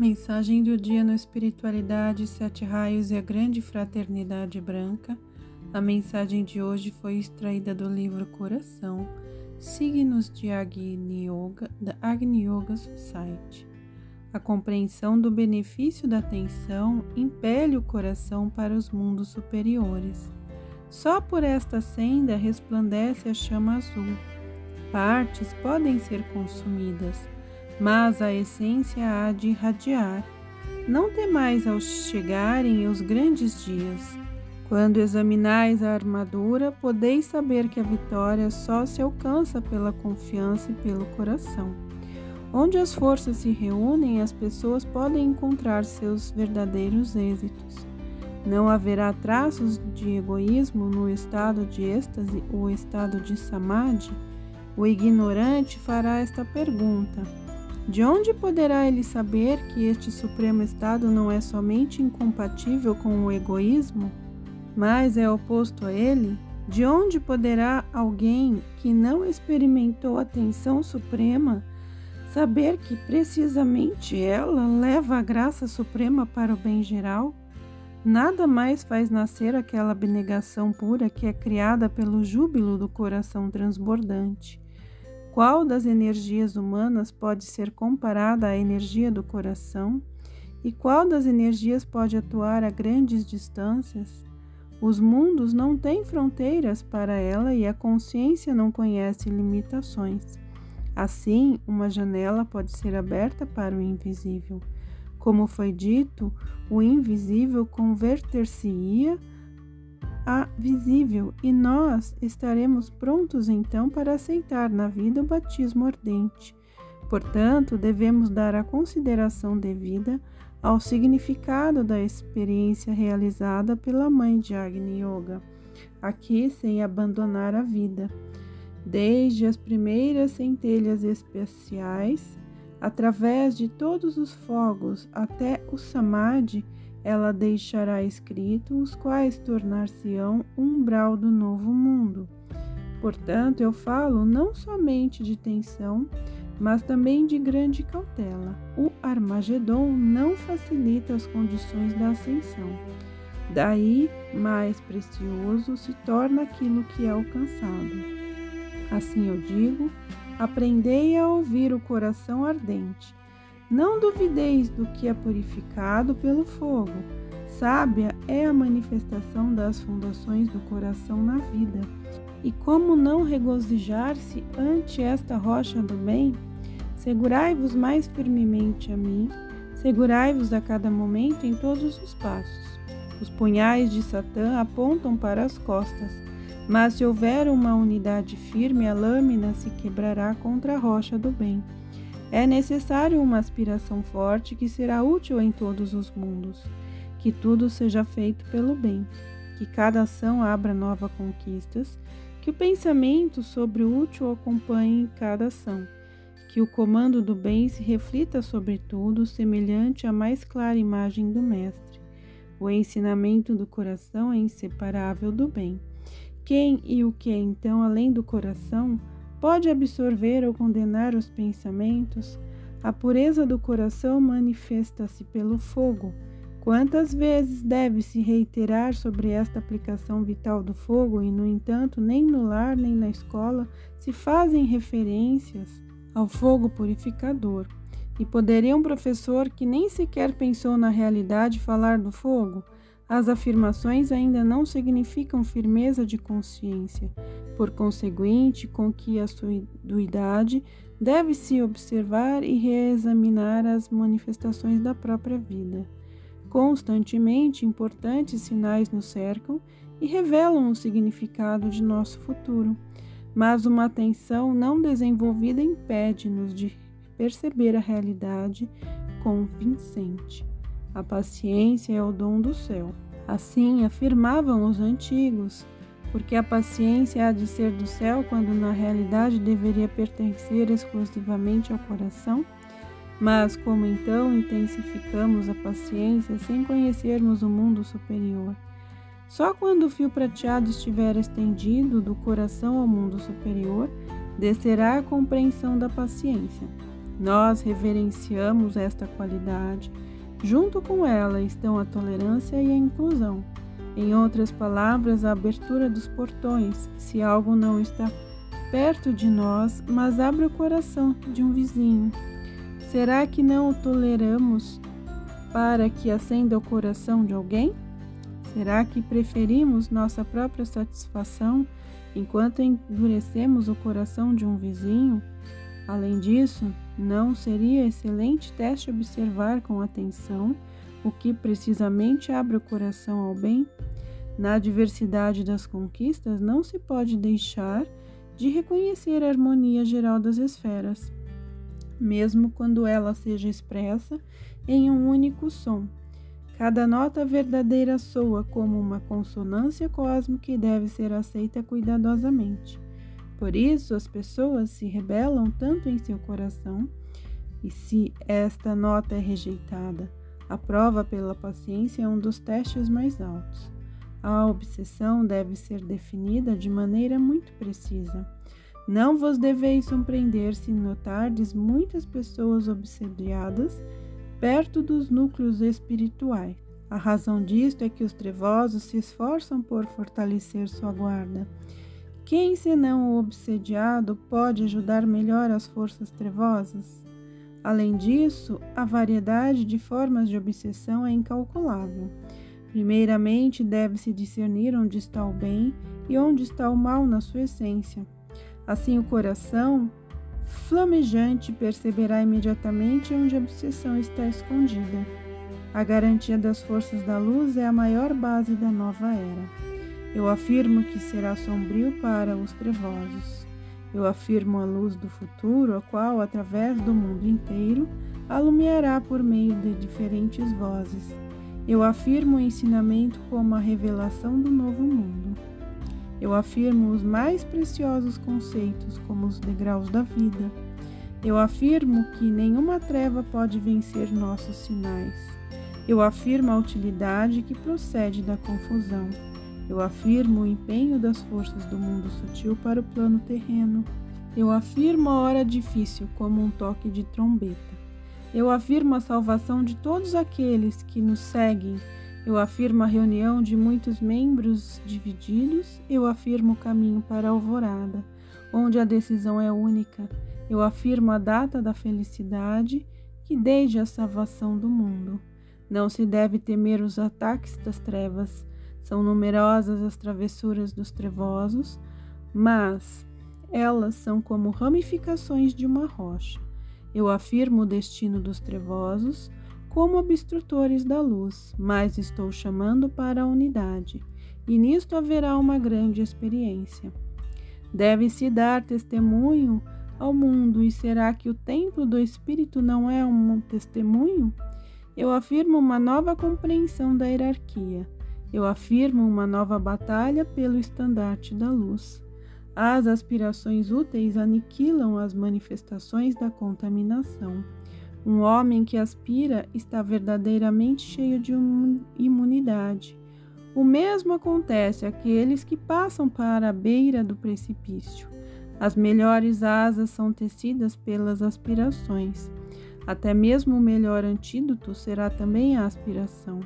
Mensagem do dia no Espiritualidade, Sete Raios e a Grande Fraternidade Branca. A mensagem de hoje foi extraída do livro Coração, Signos de Agni Yoga, da Agni Yoga Society. A compreensão do benefício da atenção impele o coração para os mundos superiores. Só por esta senda resplandece a chama azul. Partes podem ser consumidas mas a essência há de irradiar. Não temais ao chegarem os grandes dias. Quando examinais a armadura, podeis saber que a vitória só se alcança pela confiança e pelo coração. Onde as forças se reúnem, as pessoas podem encontrar seus verdadeiros êxitos. Não haverá traços de egoísmo no estado de êxtase ou estado de samadhi? O ignorante fará esta pergunta: de onde poderá ele saber que este supremo estado não é somente incompatível com o egoísmo, mas é oposto a ele? De onde poderá alguém que não experimentou a tensão suprema saber que precisamente ela leva a graça suprema para o bem geral? Nada mais faz nascer aquela abnegação pura que é criada pelo júbilo do coração transbordante. Qual das energias humanas pode ser comparada à energia do coração? E qual das energias pode atuar a grandes distâncias? Os mundos não têm fronteiras para ela e a consciência não conhece limitações. Assim, uma janela pode ser aberta para o invisível. Como foi dito, o invisível converter-se-ia a visível e nós estaremos prontos então para aceitar na vida o batismo ardente. Portanto, devemos dar a consideração devida ao significado da experiência realizada pela mãe de Agni Yoga, aqui sem abandonar a vida. Desde as primeiras centelhas especiais, através de todos os fogos até o Samadhi, ela deixará escrito os quais tornar-se-ão umbral do novo mundo. Portanto, eu falo não somente de tensão, mas também de grande cautela. O Armagedon não facilita as condições da ascensão. Daí, mais precioso se torna aquilo que é alcançado. Assim eu digo: aprendei a ouvir o coração ardente não duvideis do que é purificado pelo fogo. Sábia é a manifestação das fundações do coração na vida. E como não regozijar-se ante esta rocha do bem? Segurai-vos mais firmemente a mim, segurai-vos a cada momento em todos os passos. Os punhais de Satã apontam para as costas, mas se houver uma unidade firme, a lâmina se quebrará contra a rocha do bem. É necessário uma aspiração forte que será útil em todos os mundos, que tudo seja feito pelo bem, que cada ação abra novas conquistas, que o pensamento sobre o útil acompanhe cada ação, que o comando do bem se reflita sobre tudo, semelhante à mais clara imagem do Mestre. O ensinamento do coração é inseparável do bem. Quem e o que é então além do coração? Pode absorver ou condenar os pensamentos, a pureza do coração manifesta-se pelo fogo. Quantas vezes deve-se reiterar sobre esta aplicação vital do fogo e, no entanto, nem no lar nem na escola se fazem referências ao fogo purificador? E poderia um professor que nem sequer pensou na realidade falar do fogo? As afirmações ainda não significam firmeza de consciência. Por conseguinte, com que a assiduidade deve-se observar e reexaminar as manifestações da própria vida. Constantemente, importantes sinais nos cercam e revelam o significado de nosso futuro, mas uma atenção não desenvolvida impede-nos de perceber a realidade convincente. A paciência é o dom do céu. Assim afirmavam os antigos, porque a paciência há de ser do céu quando na realidade deveria pertencer exclusivamente ao coração? Mas como então intensificamos a paciência sem conhecermos o mundo superior? Só quando o fio prateado estiver estendido do coração ao mundo superior, descerá a compreensão da paciência. Nós reverenciamos esta qualidade. Junto com ela estão a tolerância e a inclusão. Em outras palavras, a abertura dos portões, se algo não está perto de nós, mas abre o coração de um vizinho. Será que não o toleramos para que acenda o coração de alguém? Será que preferimos nossa própria satisfação enquanto endurecemos o coração de um vizinho? Além disso, não seria excelente teste observar com atenção o que precisamente abre o coração ao bem? Na diversidade das conquistas, não se pode deixar de reconhecer a harmonia geral das esferas, mesmo quando ela seja expressa em um único som. Cada nota verdadeira soa como uma consonância cósmica e deve ser aceita cuidadosamente. Por isso, as pessoas se rebelam tanto em seu coração, e se esta nota é rejeitada, a prova pela paciência é um dos testes mais altos. A obsessão deve ser definida de maneira muito precisa. Não vos deveis surpreender se notardes muitas pessoas obsediadas perto dos núcleos espirituais. A razão disto é que os trevosos se esforçam por fortalecer sua guarda. Quem, senão o obsediado, pode ajudar melhor as forças trevosas? Além disso, a variedade de formas de obsessão é incalculável. Primeiramente, deve-se discernir onde está o bem e onde está o mal na sua essência. Assim, o coração flamejante perceberá imediatamente onde a obsessão está escondida. A garantia das forças da luz é a maior base da nova era. Eu afirmo que será sombrio para os trevosos. Eu afirmo a luz do futuro, a qual, através do mundo inteiro, alumiará por meio de diferentes vozes. Eu afirmo o ensinamento como a revelação do novo mundo. Eu afirmo os mais preciosos conceitos como os degraus da vida. Eu afirmo que nenhuma treva pode vencer nossos sinais. Eu afirmo a utilidade que procede da confusão. Eu afirmo o empenho das forças do mundo sutil para o plano terreno. Eu afirmo a hora difícil como um toque de trombeta. Eu afirmo a salvação de todos aqueles que nos seguem. Eu afirmo a reunião de muitos membros divididos. Eu afirmo o caminho para a alvorada, onde a decisão é única. Eu afirmo a data da felicidade, que desde a salvação do mundo. Não se deve temer os ataques das trevas. São numerosas as travessuras dos trevosos, mas elas são como ramificações de uma rocha. Eu afirmo o destino dos trevosos como obstrutores da luz, mas estou chamando para a unidade, e nisto haverá uma grande experiência. Deve-se dar testemunho ao mundo, e será que o templo do Espírito não é um testemunho? Eu afirmo uma nova compreensão da hierarquia. Eu afirmo uma nova batalha pelo estandarte da luz. As aspirações úteis aniquilam as manifestações da contaminação. Um homem que aspira está verdadeiramente cheio de imunidade. O mesmo acontece àqueles que passam para a beira do precipício. As melhores asas são tecidas pelas aspirações. Até mesmo o melhor antídoto será também a aspiração.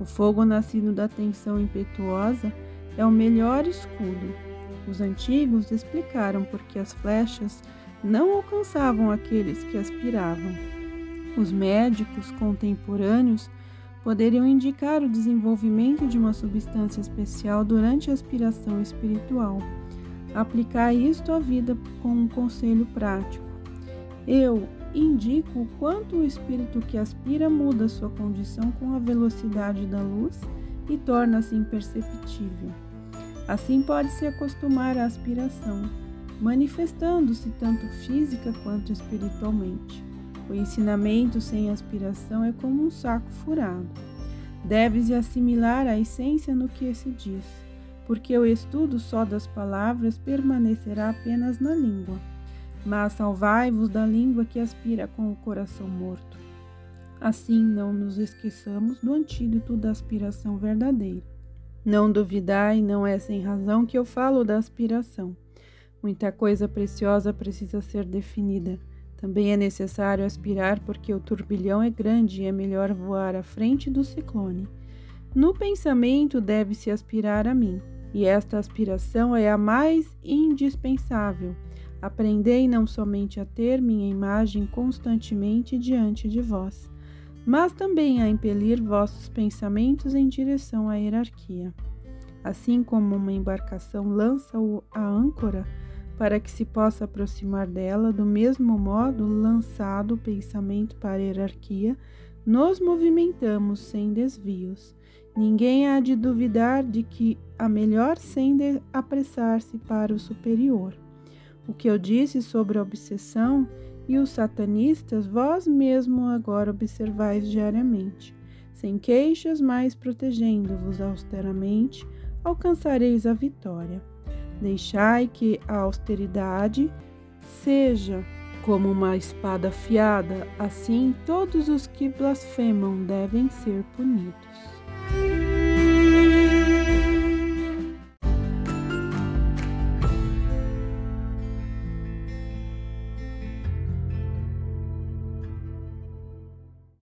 O fogo nascido da tensão impetuosa é o melhor escudo. Os antigos explicaram por que as flechas não alcançavam aqueles que aspiravam. Os médicos contemporâneos poderiam indicar o desenvolvimento de uma substância especial durante a aspiração espiritual. Aplicar isto à vida com um conselho prático. Eu indico o quanto o espírito que aspira muda sua condição com a velocidade da luz e torna-se imperceptível. Assim pode-se acostumar à aspiração, manifestando-se tanto física quanto espiritualmente. O ensinamento sem aspiração é como um saco furado. Deve-se assimilar a essência no que se diz, porque o estudo só das palavras permanecerá apenas na língua. Mas salvai-vos da língua que aspira com o coração morto. Assim não nos esqueçamos do antídoto da aspiração verdadeira. Não duvidai, não é sem razão que eu falo da aspiração. Muita coisa preciosa precisa ser definida. Também é necessário aspirar porque o turbilhão é grande e é melhor voar à frente do ciclone. No pensamento deve-se aspirar a mim, e esta aspiração é a mais indispensável. Aprendei não somente a ter minha imagem constantemente diante de vós, mas também a impelir vossos pensamentos em direção à hierarquia. Assim como uma embarcação lança a âncora, para que se possa aproximar dela, do mesmo modo, lançado o pensamento para a hierarquia, nos movimentamos sem desvios. Ninguém há de duvidar de que a melhor senda é apressar-se para o superior. O que eu disse sobre a obsessão e os satanistas, vós mesmo agora observais diariamente. Sem queixas, mas protegendo-vos austeramente, alcançareis a vitória. Deixai que a austeridade seja como uma espada afiada, assim todos os que blasfemam devem ser punidos.